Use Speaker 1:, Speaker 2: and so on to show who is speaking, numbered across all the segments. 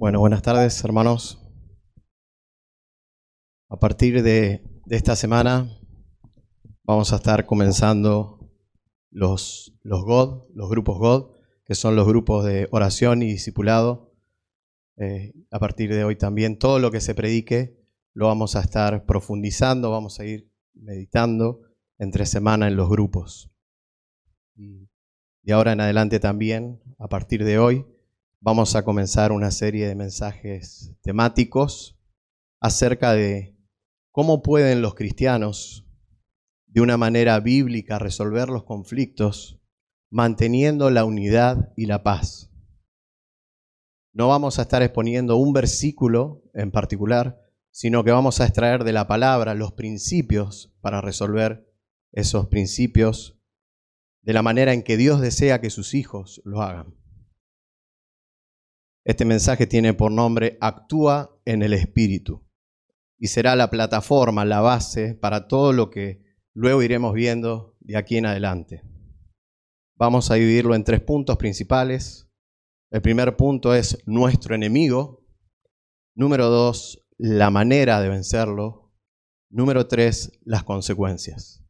Speaker 1: Bueno, buenas tardes, hermanos. A partir de, de esta semana vamos a estar comenzando los, los God, los grupos God, que son los grupos de oración y discipulado. Eh, a partir de hoy también todo lo que se predique lo vamos a estar profundizando, vamos a ir meditando entre semana en los grupos. Y ahora en adelante también, a partir de hoy, vamos a comenzar una serie de mensajes temáticos acerca de cómo pueden los cristianos de una manera bíblica resolver los conflictos manteniendo la unidad y la paz. No vamos a estar exponiendo un versículo en particular, sino que vamos a extraer de la palabra los principios para resolver esos principios de la manera en que Dios desea que sus hijos lo hagan. Este mensaje tiene por nombre Actúa en el Espíritu y será la plataforma, la base para todo lo que luego iremos viendo de aquí en adelante. Vamos a dividirlo en tres puntos principales. El primer punto es nuestro enemigo. Número dos, la manera de vencerlo. Número tres, las consecuencias.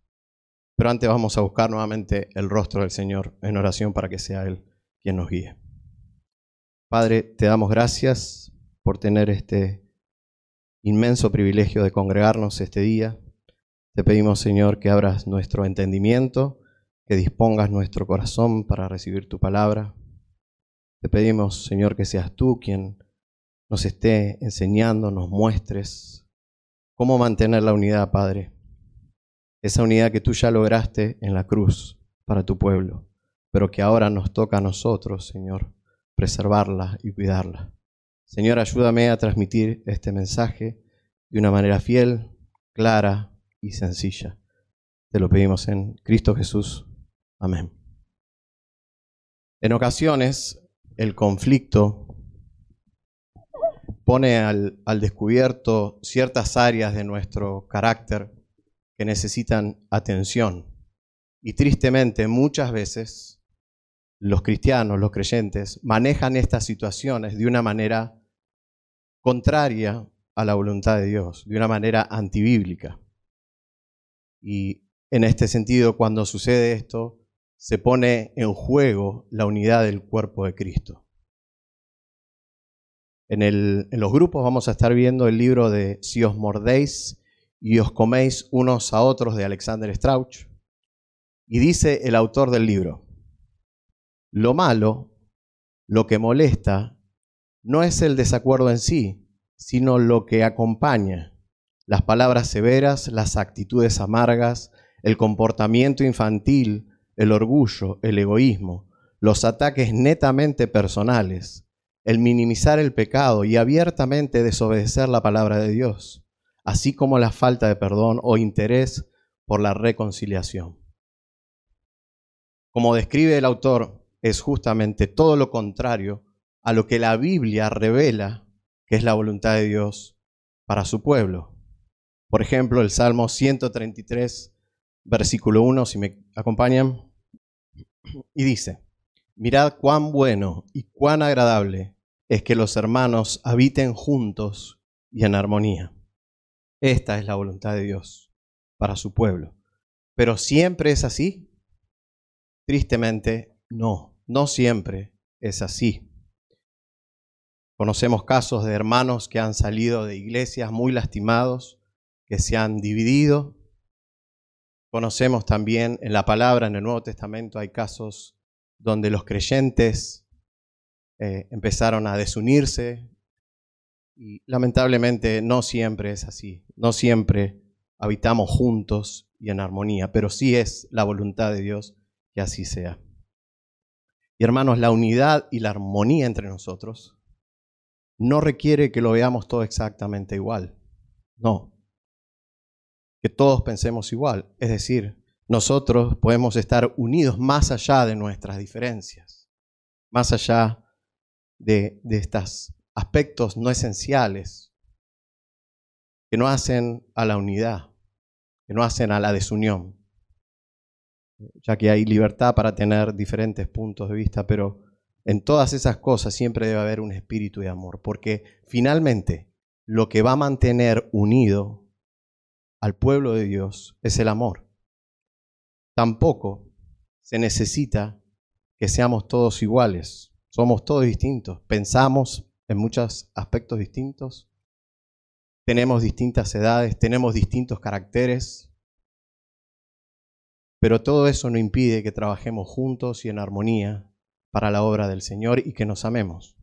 Speaker 1: Pero antes vamos a buscar nuevamente el rostro del Señor en oración para que sea Él quien nos guíe. Padre, te damos gracias por tener este inmenso privilegio de congregarnos este día. Te pedimos, Señor, que abras nuestro entendimiento, que dispongas nuestro corazón para recibir tu palabra. Te pedimos, Señor, que seas tú quien nos esté enseñando, nos muestres cómo mantener la unidad, Padre. Esa unidad que tú ya lograste en la cruz para tu pueblo, pero que ahora nos toca a nosotros, Señor preservarla y cuidarla. Señor, ayúdame a transmitir este mensaje de una manera fiel, clara y sencilla. Te lo pedimos en Cristo Jesús. Amén. En ocasiones, el conflicto pone al, al, descubierto ciertas áreas de nuestro carácter que necesitan atención. Y tristemente, muchas veces los cristianos, los creyentes, manejan estas situaciones de una manera contraria a la voluntad de Dios, de una manera antibíblica. Y en este sentido, cuando sucede esto, se pone en juego la unidad del cuerpo de Cristo. En, los grupos vamos a estar viendo el libro de Si os mordéis y os coméis unos a otros de Alexander Strauch. Y dice el autor del libro, lo malo, lo que molesta, no es el desacuerdo en sí, sino lo que acompaña. Las palabras severas, las actitudes amargas, el comportamiento infantil, el orgullo, el egoísmo, los ataques netamente personales, el minimizar el pecado y abiertamente desobedecer la palabra de Dios, así como la falta de perdón o interés por la reconciliación. Como describe el autor, es justamente todo lo contrario a lo que la Biblia revela que es la voluntad de Dios para su pueblo. Por ejemplo, el Salmo 133, versículo 1, si me acompañan, y dice, mirad cuán bueno y cuán agradable es que los hermanos habiten juntos y en armonía. Esta es la voluntad de Dios para su pueblo. Pero siempre es así. Tristemente, no. No siempre es así. Conocemos casos de hermanos que han salido de iglesias muy lastimados, que se han dividido. Conocemos también en la palabra, en el Nuevo Testamento, hay casos donde los creyentes eh, empezaron a desunirse y lamentablemente no siempre es así, no siempre habitamos juntos y en armonía, pero sí es la voluntad de Dios que así sea. Y hermanos, la unidad y la armonía entre nosotros no requiere que lo veamos todo exactamente igual. No. Que todos pensemos igual. Es decir, nosotros podemos estar unidos más allá de nuestras diferencias, más allá de, de estos aspectos no esenciales que no hacen a la unidad, que no hacen a la desunión ya que hay libertad para tener diferentes puntos de vista, pero en todas esas cosas siempre debe haber un espíritu de amor, porque finalmente lo que va a mantener unido al pueblo de Dios es el amor. Tampoco se necesita que seamos todos iguales, somos todos distintos, pensamos en muchos aspectos distintos, tenemos distintas edades, tenemos distintos caracteres, pero todo eso no impide que trabajemos juntos y en armonía para la obra del Señor y que nos amemos.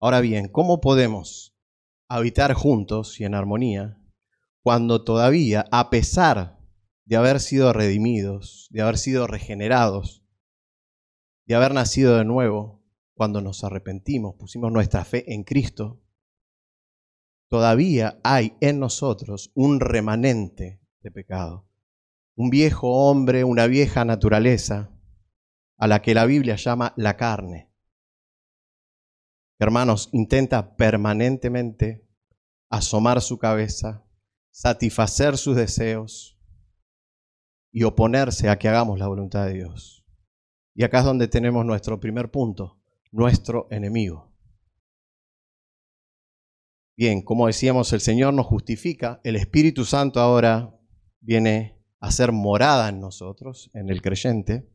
Speaker 1: Ahora bien, ¿cómo podemos habitar juntos y en armonía cuando todavía, a pesar de haber sido redimidos, de haber sido regenerados, de haber nacido de nuevo, cuando nos arrepentimos, pusimos nuestra fe en Cristo, todavía hay en nosotros un remanente de pecado, un viejo hombre, una vieja naturaleza, a la que la Biblia llama la carne. Hermanos, intenta permanentemente asomar su cabeza, satisfacer sus deseos y oponerse a que hagamos la voluntad de Dios. Y acá es donde tenemos nuestro primer punto, nuestro enemigo. Bien, como decíamos, el Señor nos justifica, el Espíritu Santo ahora viene a ser morada en nosotros, en el creyente,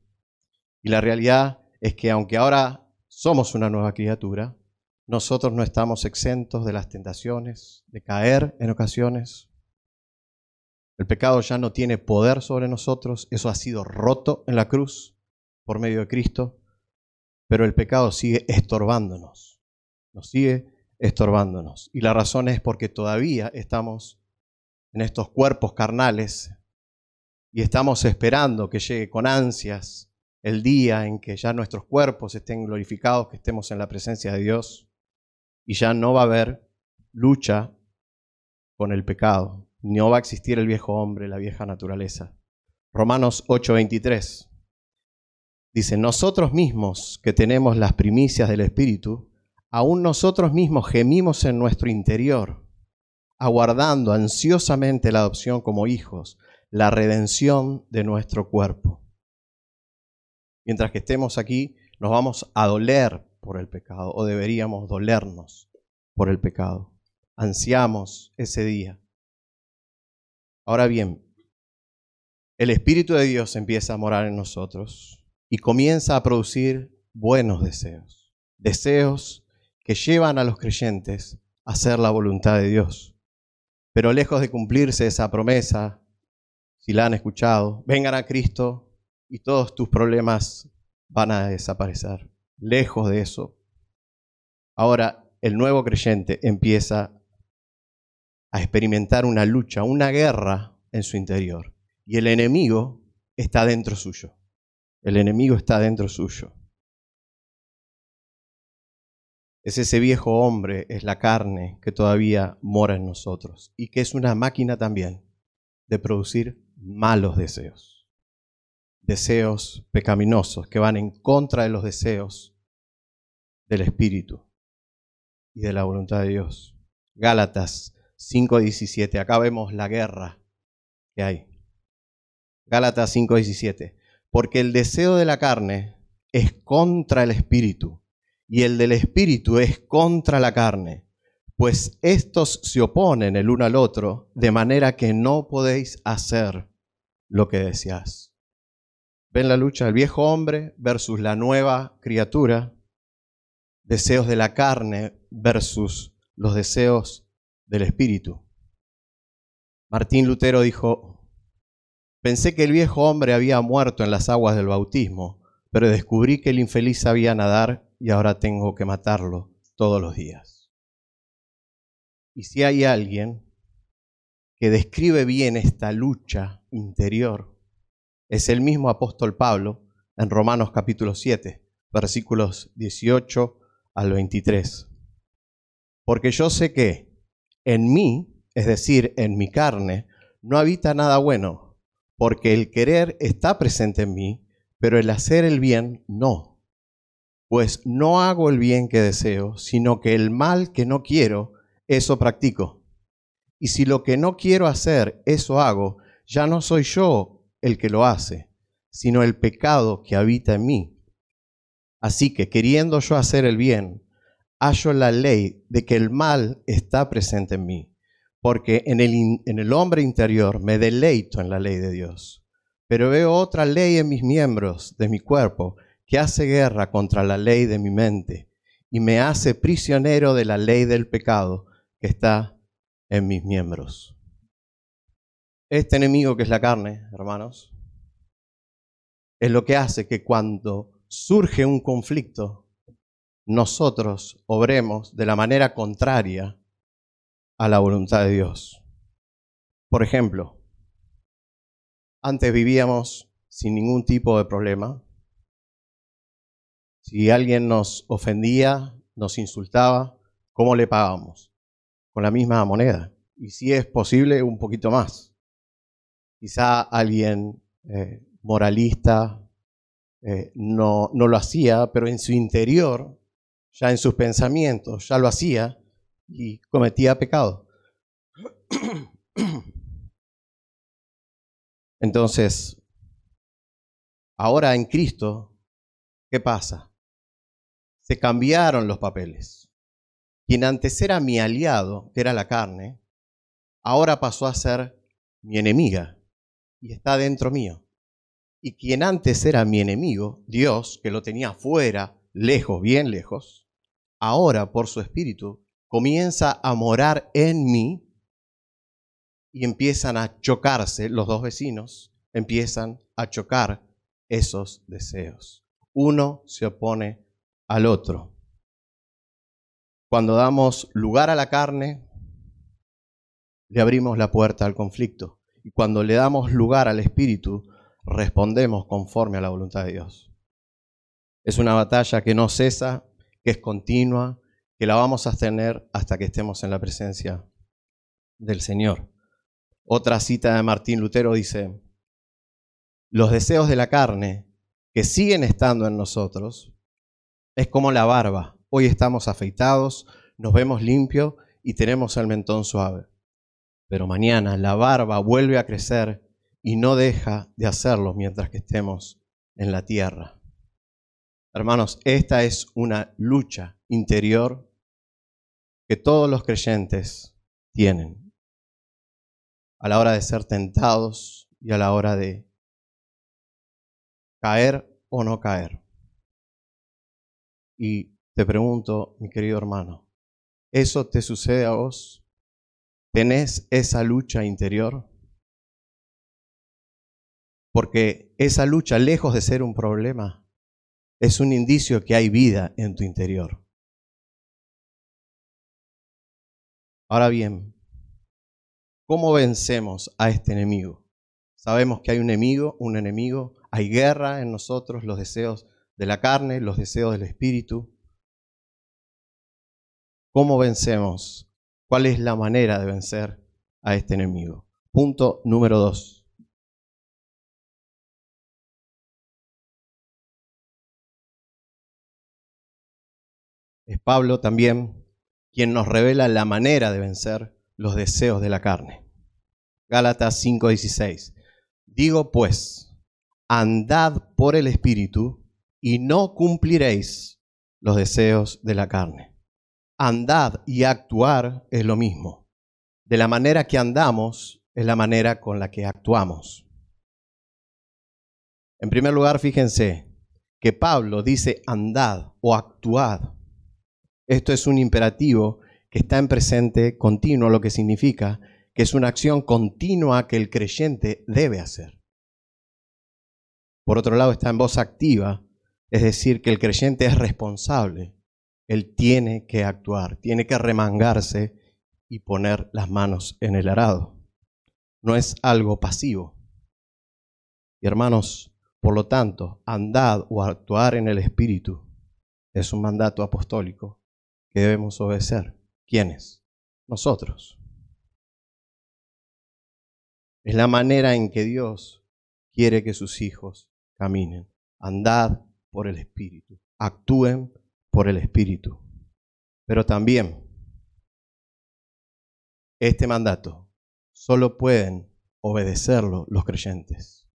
Speaker 1: y la realidad es que aunque ahora somos una nueva criatura, nosotros no estamos exentos de las tentaciones, de caer en ocasiones. El pecado ya no tiene poder sobre nosotros, eso ha sido roto en la cruz por medio de Cristo, pero el pecado sigue estorbándonos, nos sigue estorbándonos. Y la razón es porque todavía estamos en estos cuerpos carnales y estamos esperando que llegue con ansias el día en que ya nuestros cuerpos estén glorificados, que estemos en la presencia de Dios y ya no va a haber lucha con el pecado, no va a existir el viejo hombre, la vieja naturaleza. Romanos 8:23 dice, nosotros mismos que tenemos las primicias del Espíritu, aún nosotros mismos gemimos en nuestro interior, aguardando ansiosamente la adopción como hijos, la redención de nuestro cuerpo mientras que estemos aquí, nos vamos a doler por el pecado o deberíamos dolernos por el pecado. Ansiamos ese día. Ahora bien, el Espíritu de Dios empieza a morar en nosotros y comienza a producir buenos deseos, deseos que llevan a los creyentes a hacer la voluntad de Dios. Pero lejos de cumplirse esa promesa, si la han escuchado, vengan a Cristo y todos tus problemas van a desaparecer. Lejos de eso. Ahora el nuevo creyente empieza a experimentar una lucha, una guerra en su interior. Y el enemigo está dentro suyo. El enemigo está dentro suyo. Es ese viejo hombre, es la carne que todavía mora en nosotros y que es una máquina también de producir malos deseos deseos pecaminosos que van en contra de los deseos del Espíritu y de la voluntad de Dios. Gálatas 5:17, acá vemos la guerra que hay. Gálatas 5:17, porque el deseo de la carne es contra el Espíritu y el del Espíritu es contra la carne, pues estos se oponen el uno al otro, de manera que no podéis hacer lo que deseáis. Ven la lucha del viejo hombre versus la nueva criatura, deseos de la carne versus los deseos del espíritu. Martín Lutero dijo, pensé que el viejo hombre había muerto en las aguas del bautismo, pero descubrí que el infeliz sabía nadar y ahora tengo que matarlo todos los días. Y si hay alguien que describe bien esta lucha interior, es el mismo apóstol Pablo en Romanos capítulo 7, versículos 18 al 23. Porque yo sé que en mí, es decir, en mi carne, no habita nada bueno, porque el querer está presente en mí, pero el hacer el bien no. Pues no hago el bien que deseo, sino que el mal que no quiero, eso practico. Y si lo que no quiero hacer, eso hago, ya no soy yo el que lo hace, sino el pecado que habita en mí. Así que queriendo yo hacer el bien, hallo la ley de que el mal está presente en mí, porque en el, en el hombre interior me deleito en la ley de Dios. Pero veo otra ley en mis miembros de mi cuerpo que hace guerra contra la ley de mi mente y me hace prisionero de la ley del pecado que está en mis miembros. Este enemigo que es la carne, hermanos, es lo que hace que cuando surge un conflicto, nosotros obremos de la manera contraria a la voluntad de Dios. Por ejemplo, antes vivíamos sin ningún tipo de problema. Si alguien nos ofendía, nos insultaba, ¿cómo le pagábamos? Con la misma moneda. Y si es posible, un poquito más. Quizá alguien eh, moralista eh, no, no lo hacía, pero en su interior, ya en sus pensamientos, ya lo hacía y cometía pecado. Entonces, ahora en Cristo, ¿qué pasa? Se cambiaron los papeles. Quien antes era mi aliado, que era la carne, ahora pasó a ser mi enemiga y está dentro mío. Y quien antes era mi enemigo, Dios, que lo tenía fuera, lejos, bien lejos, ahora por su espíritu comienza a morar en mí y empiezan a chocarse los dos vecinos, empiezan a chocar esos deseos. Uno se opone al otro. Cuando damos lugar a la carne, le abrimos la puerta al conflicto. Y cuando le damos lugar al Espíritu, respondemos conforme a la voluntad de Dios. Es una batalla que no cesa, que es continua, que la vamos a tener hasta que estemos en la presencia del Señor. Otra cita de Martín Lutero dice, los deseos de la carne que siguen estando en nosotros es como la barba. Hoy estamos afeitados, nos vemos limpios y tenemos el mentón suave pero mañana la barba vuelve a crecer y no deja de hacerlo mientras que estemos en la tierra. Hermanos, esta es una lucha interior que todos los creyentes tienen a la hora de ser tentados y a la hora de caer o no caer. Y te pregunto, mi querido hermano, ¿eso te sucede a vos? ¿Tenés esa lucha interior? Porque esa lucha, lejos de ser un problema, es un indicio que hay vida en tu interior. Ahora bien, ¿cómo vencemos a este enemigo? Sabemos que hay un enemigo, un enemigo, hay guerra en nosotros, los deseos de la carne, los deseos del espíritu. ¿Cómo vencemos ¿Cuál es la manera de vencer a este enemigo? Punto número dos. Es Pablo también quien nos revela la manera de vencer los deseos de la carne. Gálatas 5:16. Digo pues, andad por el Espíritu y no cumpliréis los deseos de la carne andad y actuar es lo mismo. De la manera que andamos es la manera con la que actuamos. En primer lugar, fíjense que Pablo dice andad o actuad. Esto es un imperativo que está en presente continuo, lo que significa que es una acción continua que el creyente debe hacer. Por otro lado, está en voz activa, es decir, que el creyente es responsable él tiene que actuar, tiene que remangarse y poner las manos en el arado. No es algo pasivo. Y hermanos, por lo tanto, andad o actuar en el Espíritu es un mandato apostólico que debemos obedecer. ¿Quiénes? Nosotros. Es la manera en que Dios quiere que sus hijos caminen. Andad por el Espíritu. Actúen por el Espíritu. Pero también este mandato solo pueden obedecerlo los creyentes,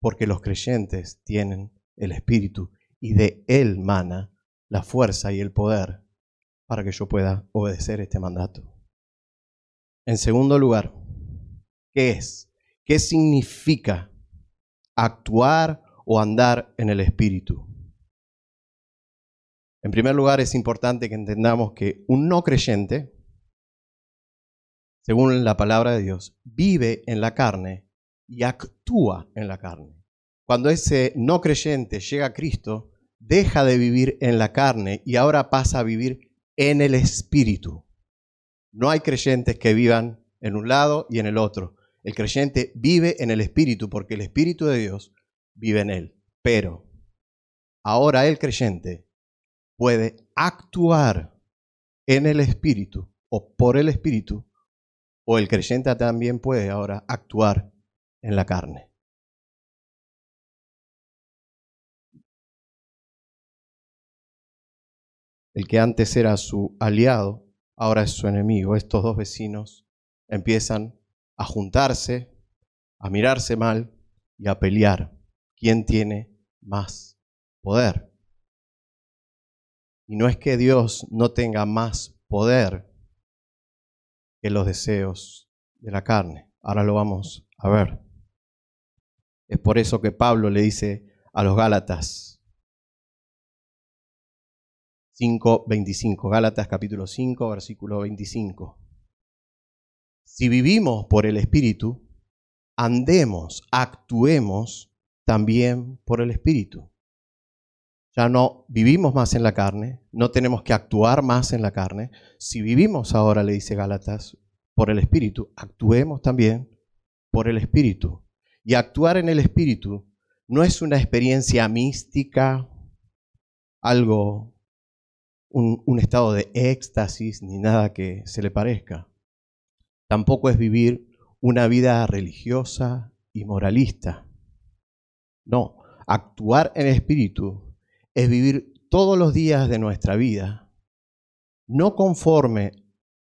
Speaker 1: porque los creyentes tienen el Espíritu y de Él mana la fuerza y el poder para que yo pueda obedecer este mandato. En segundo lugar, ¿qué es? ¿Qué significa actuar o andar en el Espíritu? En primer lugar, es importante que entendamos que un no creyente, según la palabra de Dios, vive en la carne y actúa en la carne. Cuando ese no creyente llega a Cristo, deja de vivir en la carne y ahora pasa a vivir en el Espíritu. No hay creyentes que vivan en un lado y en el otro. El creyente vive en el Espíritu porque el Espíritu de Dios vive en él. Pero ahora el creyente puede actuar en el Espíritu o por el Espíritu, o el creyente también puede ahora actuar en la carne. El que antes era su aliado, ahora es su enemigo. Estos dos vecinos empiezan a juntarse, a mirarse mal y a pelear. ¿Quién tiene más poder? Y no es que Dios no tenga más poder que los deseos de la carne. Ahora lo vamos a ver. Es por eso que Pablo le dice a los Gálatas 5:25, Gálatas capítulo 5, versículo 25. Si vivimos por el Espíritu, andemos, actuemos también por el Espíritu. Ya no vivimos más en la carne, no tenemos que actuar más en la carne. Si vivimos ahora, le dice Gálatas, por el Espíritu, actuemos también por el Espíritu. Y actuar en el Espíritu no es una experiencia mística, algo, un, un estado de éxtasis, ni nada que se le parezca. Tampoco es vivir una vida religiosa y moralista. No, actuar en el Espíritu es vivir todos los días de nuestra vida, no conforme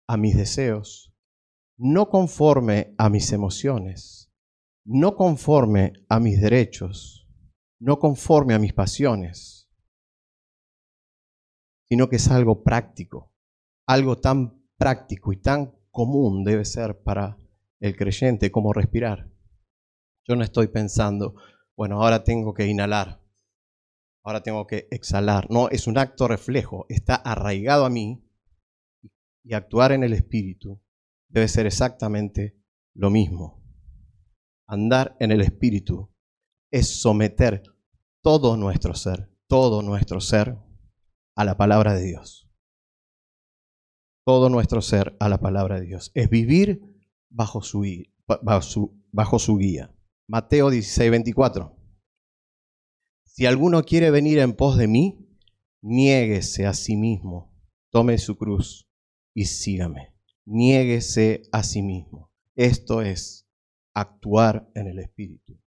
Speaker 1: a mis deseos, no conforme a mis emociones, no conforme a mis derechos, no conforme a mis pasiones, sino que es algo práctico, algo tan práctico y tan común debe ser para el creyente como respirar. Yo no estoy pensando, bueno, ahora tengo que inhalar, ahora tengo que exhalar. No, es un acto reflejo, está arraigado a mí y actuar en el espíritu debe ser exactamente lo mismo. Andar en el espíritu es someter todo nuestro ser, todo nuestro ser a la palabra de Dios todo nuestro ser a la palabra de Dios. Es vivir bajo su, bajo su, guía. Mateo 16, 24. Si alguno quiere venir en pos de mí, niéguese a sí mismo, tome su cruz y sígame. Niéguese a sí mismo. Esto es actuar en el Espíritu.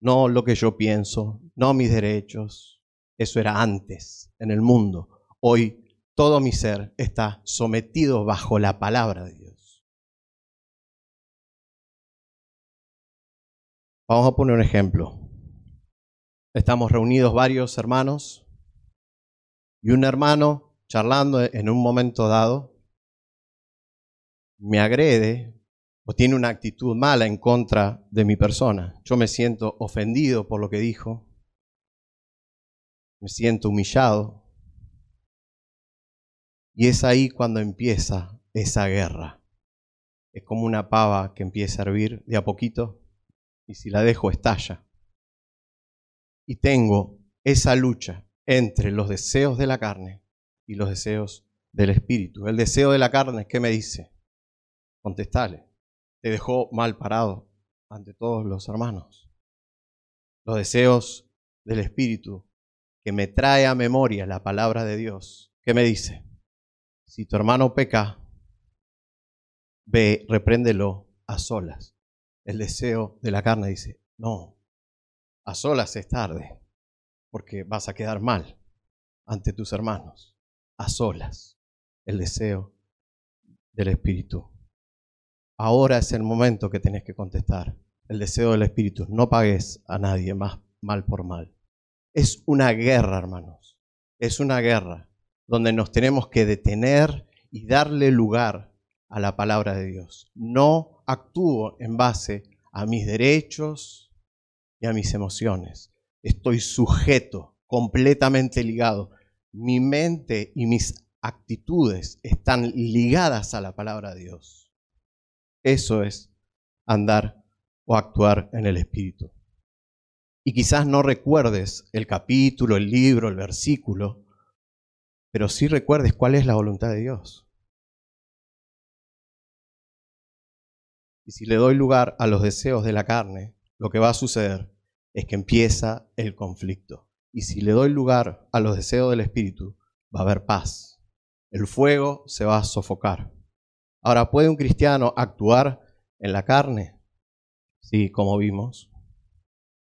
Speaker 1: No lo que yo pienso, no mis derechos. Eso era antes, en el mundo. Hoy todo mi ser está sometido bajo la palabra de Dios. Vamos a poner un ejemplo. Estamos reunidos varios hermanos y un hermano charlando en un momento dado me agrede o tiene una actitud mala en contra de mi persona. Yo me siento ofendido por lo que dijo, me siento humillado, y es ahí cuando empieza esa guerra. Es como una pava que empieza a hervir de a poquito y si la dejo estalla. Y tengo esa lucha entre los deseos de la carne y los deseos del espíritu. El deseo de la carne, ¿qué me dice? Contestale. Te dejó mal parado ante todos los hermanos. Los deseos del espíritu, que me trae a memoria la palabra de Dios, ¿qué me dice? Si tu hermano peca, ve, repréndelo a solas. El deseo de la carne dice, no, a solas es tarde, porque vas a quedar mal ante tus hermanos. A solas, el deseo del Espíritu. Ahora es el momento que tenés que contestar. El deseo del Espíritu. No pagues a nadie más mal por mal. Es una guerra, hermanos. Es una guerra donde nos tenemos que detener y darle lugar a la palabra de Dios. No actúo en base a mis derechos y a mis emociones. Estoy sujeto, completamente ligado. Mi mente y mis actitudes están ligadas a la palabra de Dios. Eso es andar o actuar en el Espíritu. Y quizás no recuerdes el capítulo, el libro, el versículo, pero sí recuerdes cuál es la voluntad de Dios. Y si le doy lugar a los deseos de la carne, lo que va a suceder es que empieza el conflicto. Y si le doy lugar a los deseos del Espíritu, va a haber paz. El fuego se va a sofocar. Ahora, ¿puede un cristiano actuar en la carne? Sí, como vimos.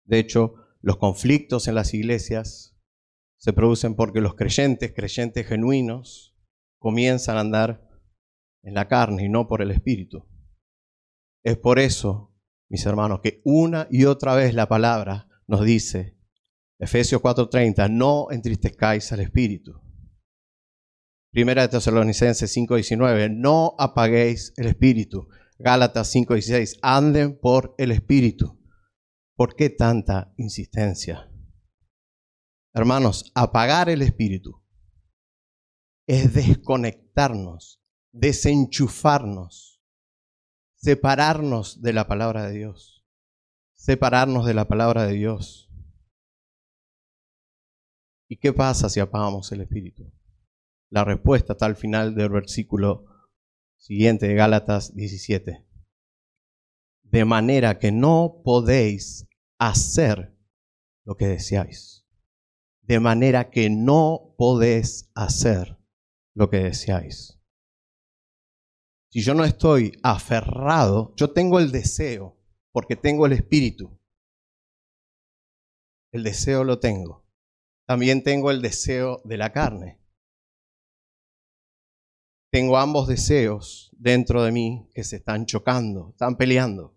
Speaker 1: De hecho, los conflictos en las iglesias se producen porque los creyentes, creyentes genuinos, comienzan a andar en la carne y no por el Espíritu. Es por eso, mis hermanos, que una y otra vez la palabra nos dice, Efesios 4:30, no entristezcáis al Espíritu. Primera de Tesalonicenses 5:19, no apaguéis el Espíritu. Gálatas 5:16, anden por el Espíritu. ¿Por qué tanta insistencia? Hermanos, apagar el Espíritu es desconectarnos, desenchufarnos separarnos de la palabra de Dios. Separarnos de la palabra de Dios. ¿Y qué pasa si apagamos el espíritu? La respuesta está al final del versículo siguiente de Gálatas 17. De manera que no podéis hacer lo que deseáis. De manera que no podéis hacer lo que deseáis. Si yo no estoy aferrado, yo tengo el deseo, porque tengo el espíritu. El deseo lo tengo. También tengo el deseo de la carne. Tengo ambos deseos dentro de mí que se están chocando, están peleando.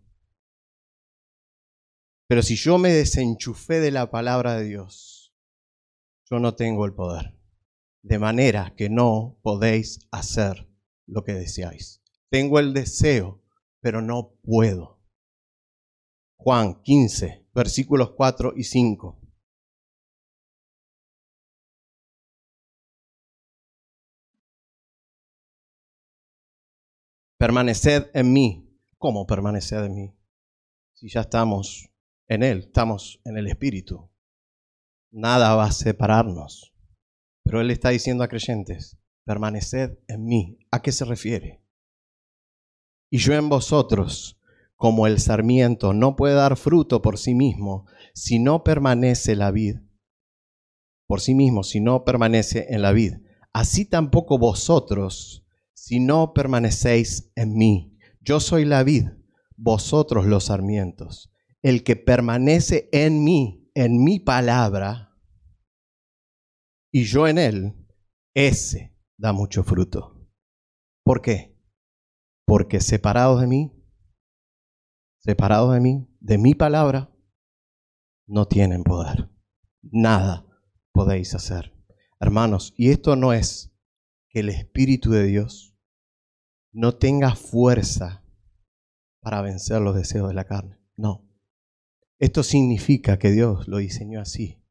Speaker 1: Pero si yo me desenchufé de la palabra de Dios, yo no tengo el poder. De manera que no podéis hacer lo que deseáis. Tengo el deseo, pero no puedo. Juan 15, versículos 4 y 5. Permaneced en mí. ¿Cómo permaneced en mí? Si ya estamos en Él, estamos en el Espíritu. Nada va a separarnos. Pero Él está diciendo a creyentes, permaneced en mí. ¿A qué se refiere? Y yo en vosotros, como el sarmiento no puede dar fruto por sí mismo si no permanece la vid, por sí mismo si no permanece en la vid, así tampoco vosotros si no permanecéis en mí. Yo soy la vid, vosotros los sarmientos. El que permanece en mí, en mi palabra, y yo en él, ese da mucho fruto. ¿Por qué? Porque separados de mí, separados de mí, de mi palabra, no tienen poder. Nada podéis hacer. Hermanos, y esto no es que el Espíritu de Dios no tenga fuerza para vencer los deseos de la carne. No. Esto significa que Dios lo diseñó así,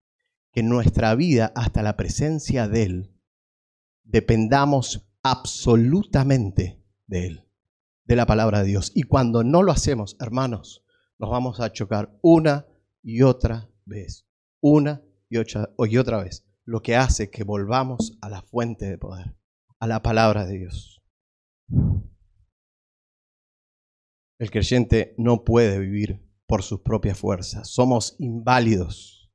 Speaker 1: que nuestra vida hasta la presencia de Él dependamos absolutamente de Él de la palabra de Dios. Y cuando no lo hacemos, hermanos, nos vamos a chocar una y otra vez, una y otra, y otra vez, lo que hace que volvamos a la fuente de poder, a la palabra de Dios. El creyente no puede vivir por sus propias fuerzas. Somos inválidos.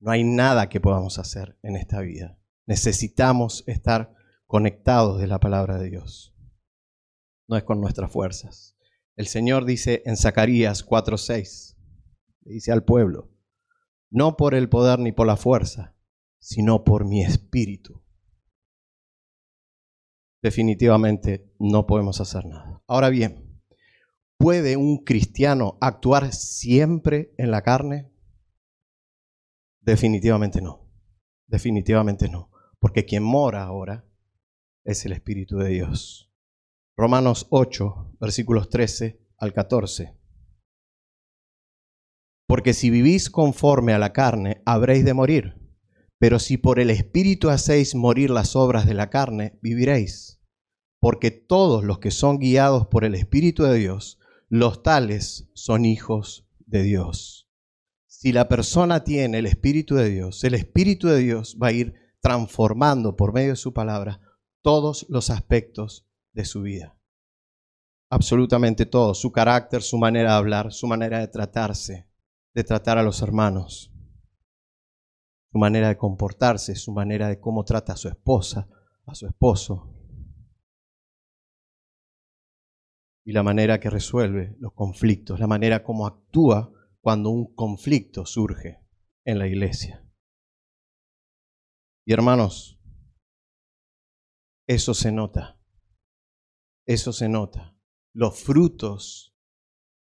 Speaker 1: No hay nada que podamos hacer en esta vida. Necesitamos estar conectados de la palabra de Dios no es con nuestras fuerzas. El Señor dice en Zacarías 4:6, dice al pueblo, no por el poder ni por la fuerza, sino por mi espíritu. Definitivamente no podemos hacer nada. Ahora bien, ¿puede un cristiano actuar siempre en la carne? Definitivamente no. Definitivamente no. Porque quien mora ahora es el Espíritu de Dios. Romanos 8, versículos 13 al 14. Porque si vivís conforme a la carne, habréis de morir. Pero si por el Espíritu hacéis morir las obras de la carne, viviréis. Porque todos los que son guiados por el Espíritu de Dios, los tales son hijos de Dios. Si la persona tiene el Espíritu de Dios, el Espíritu de Dios va a ir transformando por medio de su palabra todos los aspectos de su vida. Absolutamente todo, su carácter, su manera de hablar, su manera de tratarse, de tratar a los hermanos, su manera de comportarse, su manera de cómo trata a su esposa, a su esposo, y la manera que resuelve los conflictos, la manera como actúa cuando un conflicto surge en la iglesia. Y hermanos, eso se nota, eso se nota. Los frutos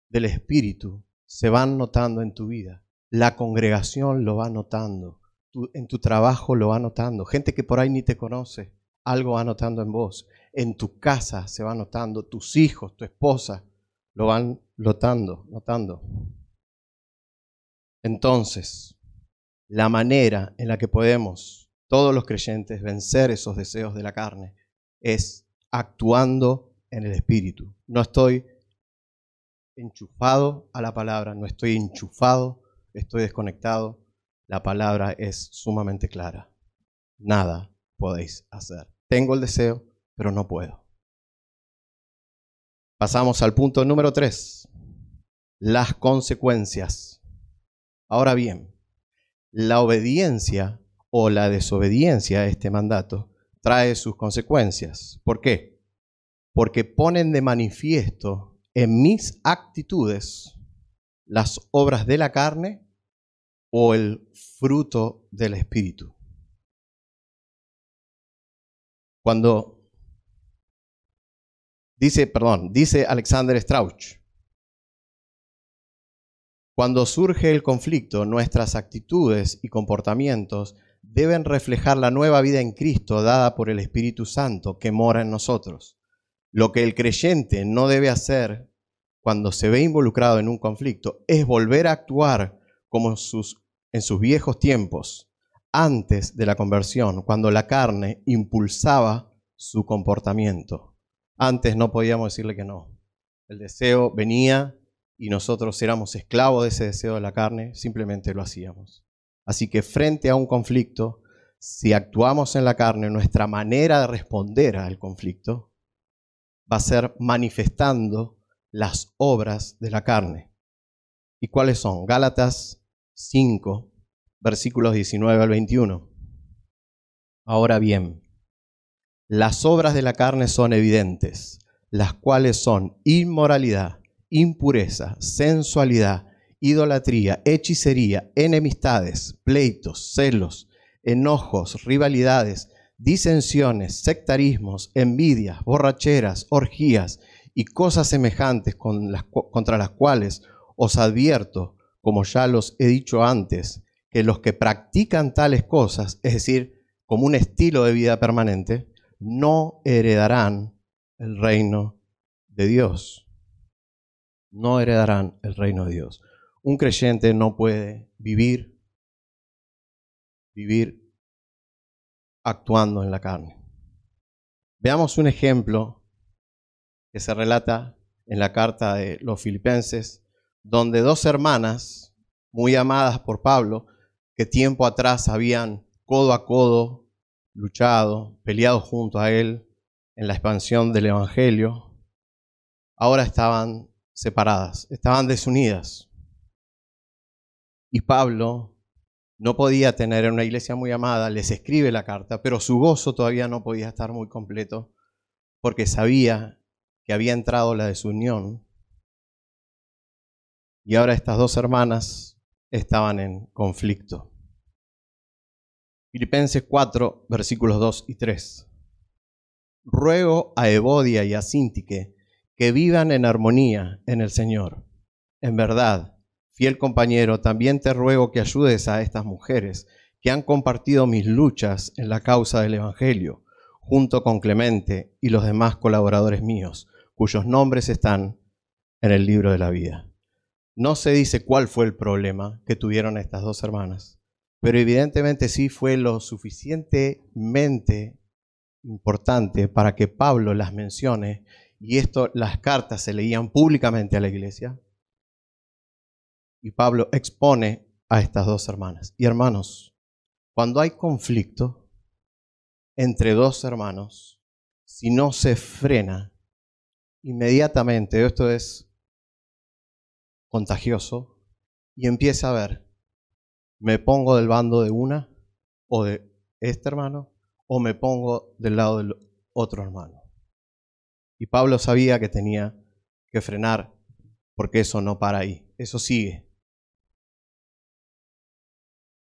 Speaker 1: del Espíritu se van notando en tu vida. La congregación lo va notando. en tu trabajo lo va notando. Gente que por ahí ni te conoce, algo va notando en vos. En tu casa se va notando. Tus hijos, tu esposa, lo van notando, notando. Entonces, la manera en la que podemos todos los creyentes vencer esos deseos de la carne es actuando en el Espíritu. No estoy enchufado a la palabra, no estoy enchufado, estoy desconectado. La palabra es sumamente clara. Nada podéis hacer. Tengo el deseo, pero no puedo. Pasamos al punto número tres. Las consecuencias. Ahora bien, la obediencia o la desobediencia a este mandato trae sus consecuencias. ¿Por qué? Porque ponen de manifiesto en mis actitudes las obras de la carne o el fruto del espíritu. Cuando dice, perdón, dice Alexander Strauch, cuando surge el conflicto, nuestras actitudes y comportamientos deben reflejar la nueva vida en Cristo dada por el Espíritu Santo que mora en nosotros. Lo que el creyente no debe hacer cuando se ve involucrado en un conflicto es volver a actuar como en sus, en sus viejos tiempos, antes de la conversión, cuando la carne impulsaba su comportamiento. Antes no podíamos decirle que no. El deseo venía y nosotros éramos esclavos de ese deseo de la carne, simplemente lo hacíamos. Así que frente a un conflicto, si actuamos en la carne, nuestra manera de responder al conflicto va a ser manifestando las obras de la carne. ¿Y cuáles son? Gálatas 5, versículos 19 al 21. Ahora bien, las obras de la carne son evidentes, las cuales son inmoralidad, impureza, sensualidad, idolatría, hechicería, enemistades, pleitos, celos, enojos, rivalidades, disensiones, sectarismos, envidias, borracheras, orgías y cosas semejantes contra las cuales os advierto, como ya los he dicho antes, que los que practican tales cosas, es decir, como un estilo de vida permanente, no heredarán el reino de Dios. No heredarán el reino de Dios un creyente no puede vivir, vivir actuando en la carne. Veamos un ejemplo que se relata en la carta de los filipenses, donde dos hermanas, muy amadas por Pablo, que tiempo atrás habían codo a codo luchado, peleado junto a él en la expansión del Evangelio, ahora estaban separadas, estaban desunidas. Y Pablo no podía tener una iglesia muy amada, les escribe la carta, pero su gozo todavía no podía estar muy completo porque sabía que había entrado la desunión y ahora estas dos hermanas estaban en conflicto. Filipenses 4, versículos 2 y 3. Ruego a Evodia y a Sintique que vivan en armonía en el Señor. En verdad, fiel compañero, también te ruego que ayudes a estas mujeres que han compartido mis luchas en la causa del Evangelio, junto con Clemente y los demás colaboradores míos, cuyos nombres están en el libro de la vida. No se dice cuál fue el problema que tuvieron estas dos hermanas, pero evidentemente sí fue lo suficientemente importante para que Pablo las mencione y esto las cartas se leían públicamente a la iglesia. Y Pablo expone a estas dos hermanas. Y hermanos, cuando hay conflicto entre dos hermanos, si no se frena inmediatamente, esto es contagioso, y empieza a ver, me pongo del bando de una o de este hermano, o me pongo del lado del otro hermano. Y Pablo sabía que tenía que frenar porque eso no para ahí, eso sigue.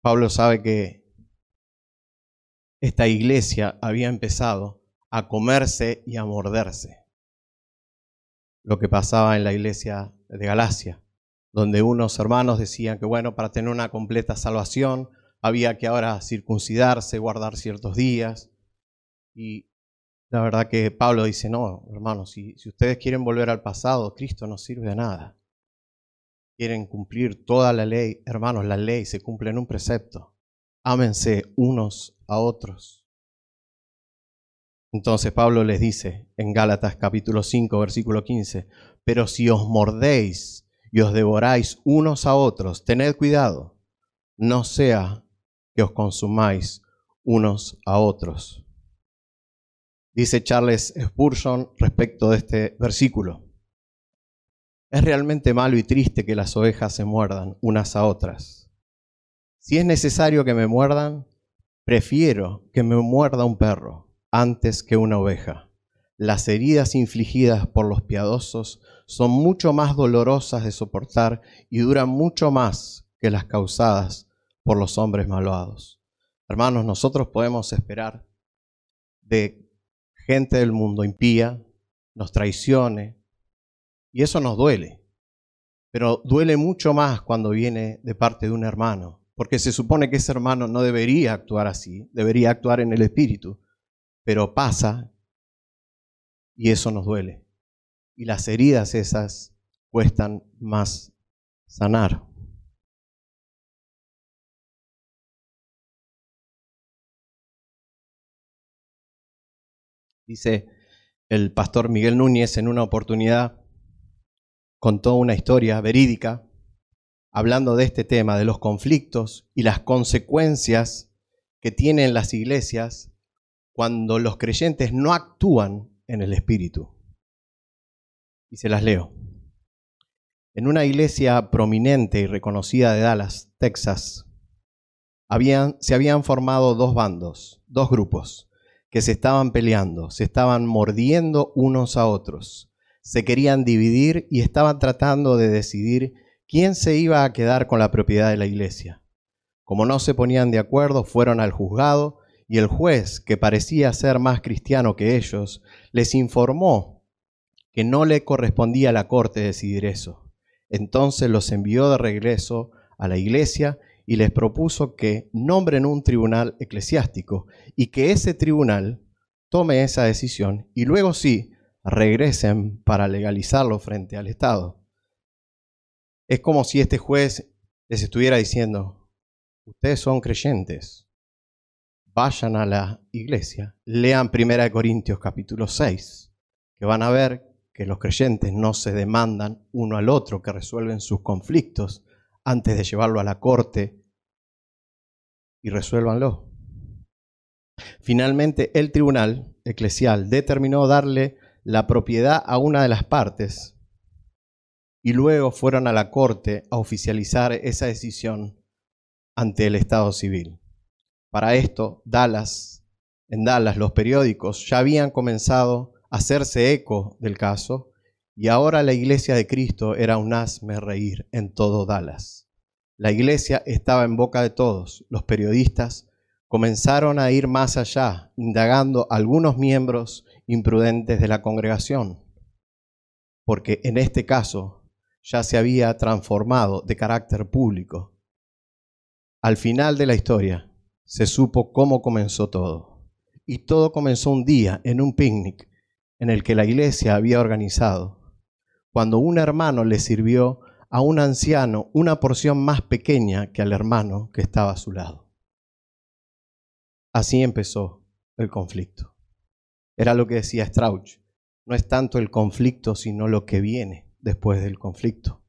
Speaker 1: Pablo sabe que esta iglesia había empezado a comerse y a morderse. Lo que pasaba en la iglesia de Galacia, donde unos hermanos decían que, bueno, para tener una completa salvación había que ahora circuncidarse, guardar ciertos días. Y la verdad que Pablo dice, no, hermanos, si, si ustedes quieren volver al pasado, Cristo no sirve de nada. Quieren cumplir toda la ley, hermanos, la ley se cumple en un precepto. Ámense unos a otros. Entonces Pablo les dice en Gálatas capítulo 5, versículo 15, pero si os mordéis y os devoráis unos a otros, tened cuidado, no sea que os consumáis unos a otros. Dice Charles Spurgeon respecto de este versículo. Es realmente malo y triste que las ovejas se muerdan unas a otras. Si es necesario que me muerdan, prefiero que me muerda un perro antes que una oveja. Las heridas infligidas por los piadosos son mucho más dolorosas de soportar y duran mucho más que las causadas por los hombres malvados. Hermanos, nosotros podemos esperar de gente del mundo impía, nos traicione, y eso nos duele. Pero duele mucho más cuando viene de parte de un hermano, porque se supone que ese hermano no debería actuar así, debería actuar en el espíritu, pero pasa y eso nos duele. Y las heridas esas cuestan más sanar. Dice el pastor Miguel Núñez en una oportunidad, contó una historia verídica hablando de este tema, de los conflictos y las consecuencias que tienen las iglesias cuando los creyentes no actúan en el Espíritu. Y se las leo. En una iglesia prominente y reconocida de Dallas, Texas, se habían formado dos bandos, dos grupos que se estaban peleando, se estaban mordiendo unos a otros, se querían dividir y estaban tratando de decidir quién se iba a quedar con la propiedad de la iglesia. Como no se ponían de acuerdo, fueron al juzgado y el juez, que parecía ser más cristiano que ellos, les informó que no le correspondía a la corte decidir eso. Entonces los envió de regreso a la iglesia y les propuso que nombren un tribunal eclesiástico y que ese tribunal tome esa decisión y luego sí regresen para legalizarlo frente al Estado. Es como si este juez les estuviera diciendo, ustedes son creyentes, vayan a la iglesia, lean 1 Corintios capítulo 6, que van a ver que los creyentes no se demandan uno al otro, que resuelven sus conflictos, antes de llevarlo a la corte y resuélvanlo. Finalmente, el tribunal eclesial determinó darle la propiedad a una de las partes y luego fueron a la corte a oficializar esa decisión ante el Estado civil. Para esto, Dallas, en Dallas los periódicos ya habían comenzado a hacerse eco del caso y ahora la iglesia de Cristo era un asme reír en todo Dallas. La iglesia estaba en boca de todos. Los periodistas comenzaron a ir más allá, indagando algunos miembros imprudentes de la congregación. Porque en este caso ya se había transformado de carácter público. Al final de la historia se supo cómo comenzó todo. Y todo comenzó un día en un picnic en el que la iglesia había organizado, cuando un hermano le sirvió a un anciano una porción más pequeña que al hermano que estaba a su lado. Así empezó el conflicto. Era lo que decía Strauch. No es tanto el conflicto, sino lo que viene después del conflicto.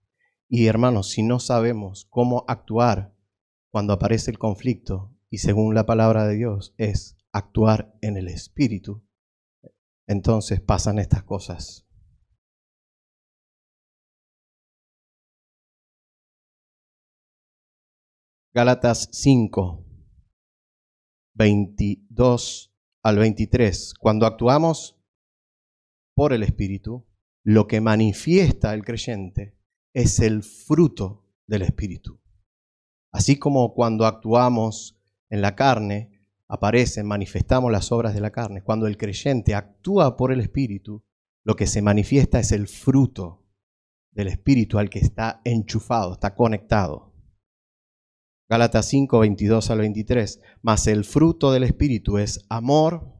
Speaker 1: Y hermanos, si no sabemos cómo actuar cuando aparece el conflicto, y según la palabra de Dios es actuar en el Espíritu, entonces pasan estas cosas. Gálatas 5, 22 al 23. Cuando actuamos por el Espíritu, lo que manifiesta el creyente es el fruto del Espíritu. Así como cuando actuamos en la carne, aparecen, manifestamos las obras de la carne. Cuando el creyente actúa por el Espíritu, lo que se manifiesta es el fruto del Espíritu al que está enchufado, está conectado. Gálatas 5, 22 al 23. Mas el fruto del Espíritu es amor,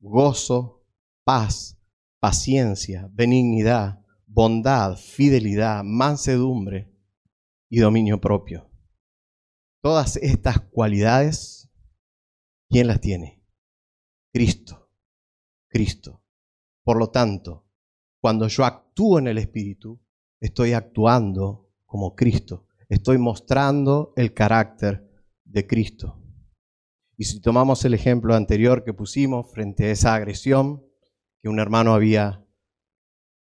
Speaker 1: gozo, paz, paciencia, benignidad, bondad, fidelidad, mansedumbre y dominio propio. Todas estas cualidades, ¿quién las tiene? Cristo. Cristo. Por lo tanto, cuando yo actúo en el Espíritu, estoy actuando como Cristo estoy mostrando el carácter de Cristo. Y si tomamos el ejemplo anterior que pusimos frente a esa agresión, que un hermano había,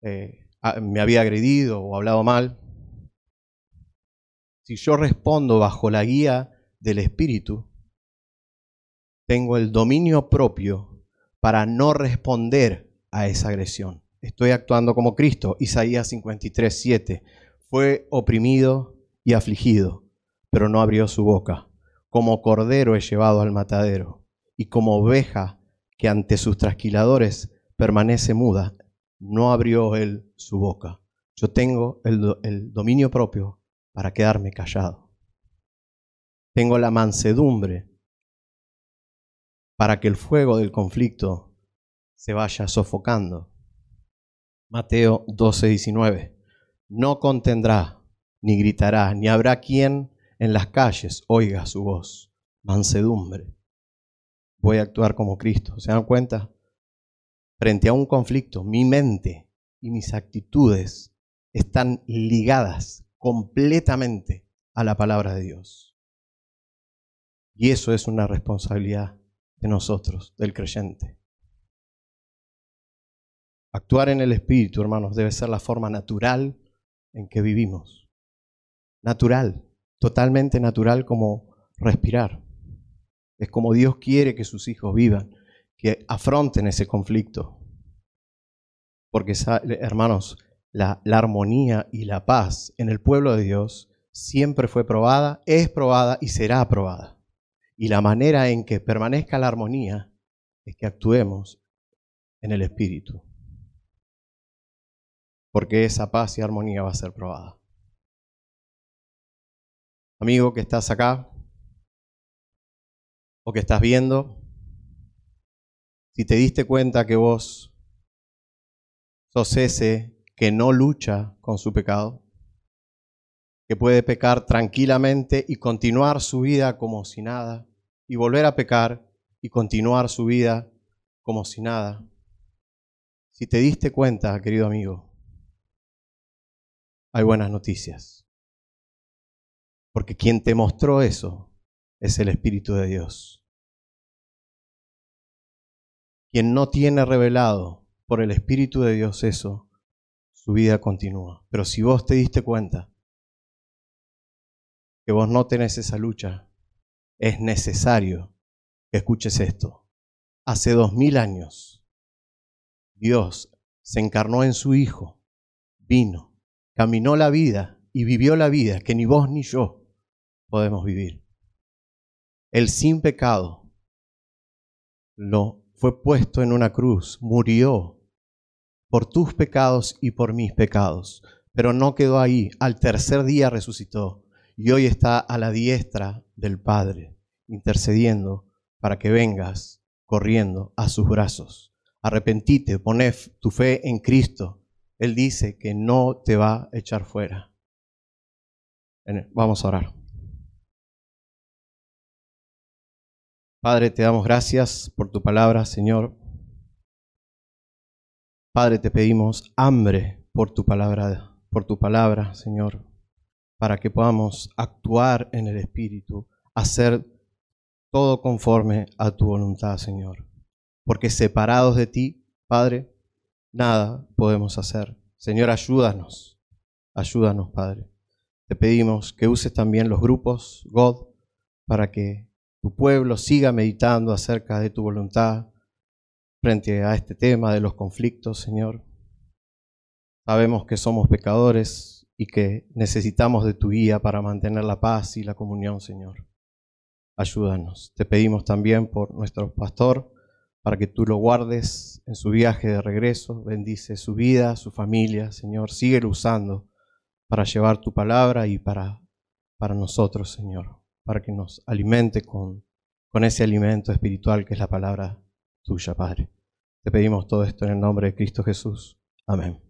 Speaker 1: eh, me había agredido o hablado mal, si yo respondo bajo la guía del Espíritu, tengo el dominio propio para no responder a esa agresión. Estoy actuando como Cristo. Isaías 53, 7. Fue oprimido y afligido, pero no abrió su boca. Como cordero es llevado al matadero, y como oveja que ante sus trasquiladores permanece muda, no abrió él su boca. Yo tengo el, el dominio propio para quedarme callado. Tengo la mansedumbre para que el fuego del conflicto se vaya sofocando. Mateo 12, 19. No contendrá ni gritará, ni habrá quien en las calles oiga su voz. Mansedumbre. Voy a actuar como Cristo. ¿Se dan cuenta? Frente a un conflicto, mi mente y mis actitudes están ligadas completamente a la palabra de Dios. Y eso es una responsabilidad de nosotros, del creyente. Actuar en el Espíritu, hermanos, debe ser la forma natural en que vivimos natural, totalmente natural como respirar. Es como Dios quiere que sus hijos vivan, que afronten ese conflicto. Porque, hermanos, la, la, armonía y la paz en el pueblo de Dios siempre fue probada, es probada y será probada. Y la manera en que permanezca la armonía es que actuemos en el Espíritu. Porque esa paz y armonía va a ser probada. Amigo que estás acá o que estás viendo, si te diste cuenta que vos sos ese que no lucha con su pecado, que puede pecar tranquilamente y continuar su vida como si nada, y volver a pecar y continuar su vida como si nada. Si te diste cuenta, querido amigo, hay buenas noticias. Porque quien te mostró eso es el Espíritu de Dios. Quien no tiene revelado por el Espíritu de Dios eso, su vida continúa. Pero si vos te diste cuenta que vos no tenés esa lucha, es necesario que escuches esto. Hace dos mil años, Dios se encarnó en su Hijo, vino, caminó la vida y vivió la vida que ni vos ni yo podemos vivir. El sin pecado lo fue puesto en una cruz, murió por tus pecados y por mis pecados. Pero no quedó ahí. Al tercer día resucitó y hoy está a la diestra del Padre, intercediendo para que vengas corriendo a sus brazos. Arrepentite, poné tu fe en Cristo. Él dice que no te va a echar fuera. Vamos a orar. Padre, te damos gracias por tu palabra, Señor. Padre, te pedimos hambre por tu palabra, por tu palabra, Señor, para que podamos actuar en el Espíritu, hacer todo conforme a tu voluntad, Señor. Porque separados de ti, Padre, nada podemos hacer. Señor, ayúdanos, ayúdanos, Padre. Te pedimos que uses también los grupos, God, para que tu pueblo siga meditando acerca de tu voluntad frente a este tema de los conflictos, Señor. Sabemos que somos pecadores y que necesitamos de tu guía para mantener la paz y la comunión, Señor. Ayúdanos. Te pedimos también por nuestro pastor, para que tú lo guardes en su viaje de regreso. Bendice su vida, su familia, Señor. Síguelo usando para llevar tu palabra y para, para nosotros, Señor para que nos alimente con, con ese alimento espiritual que es la palabra tuya, Padre. Te pedimos todo esto en el nombre de Cristo Jesús. Amén.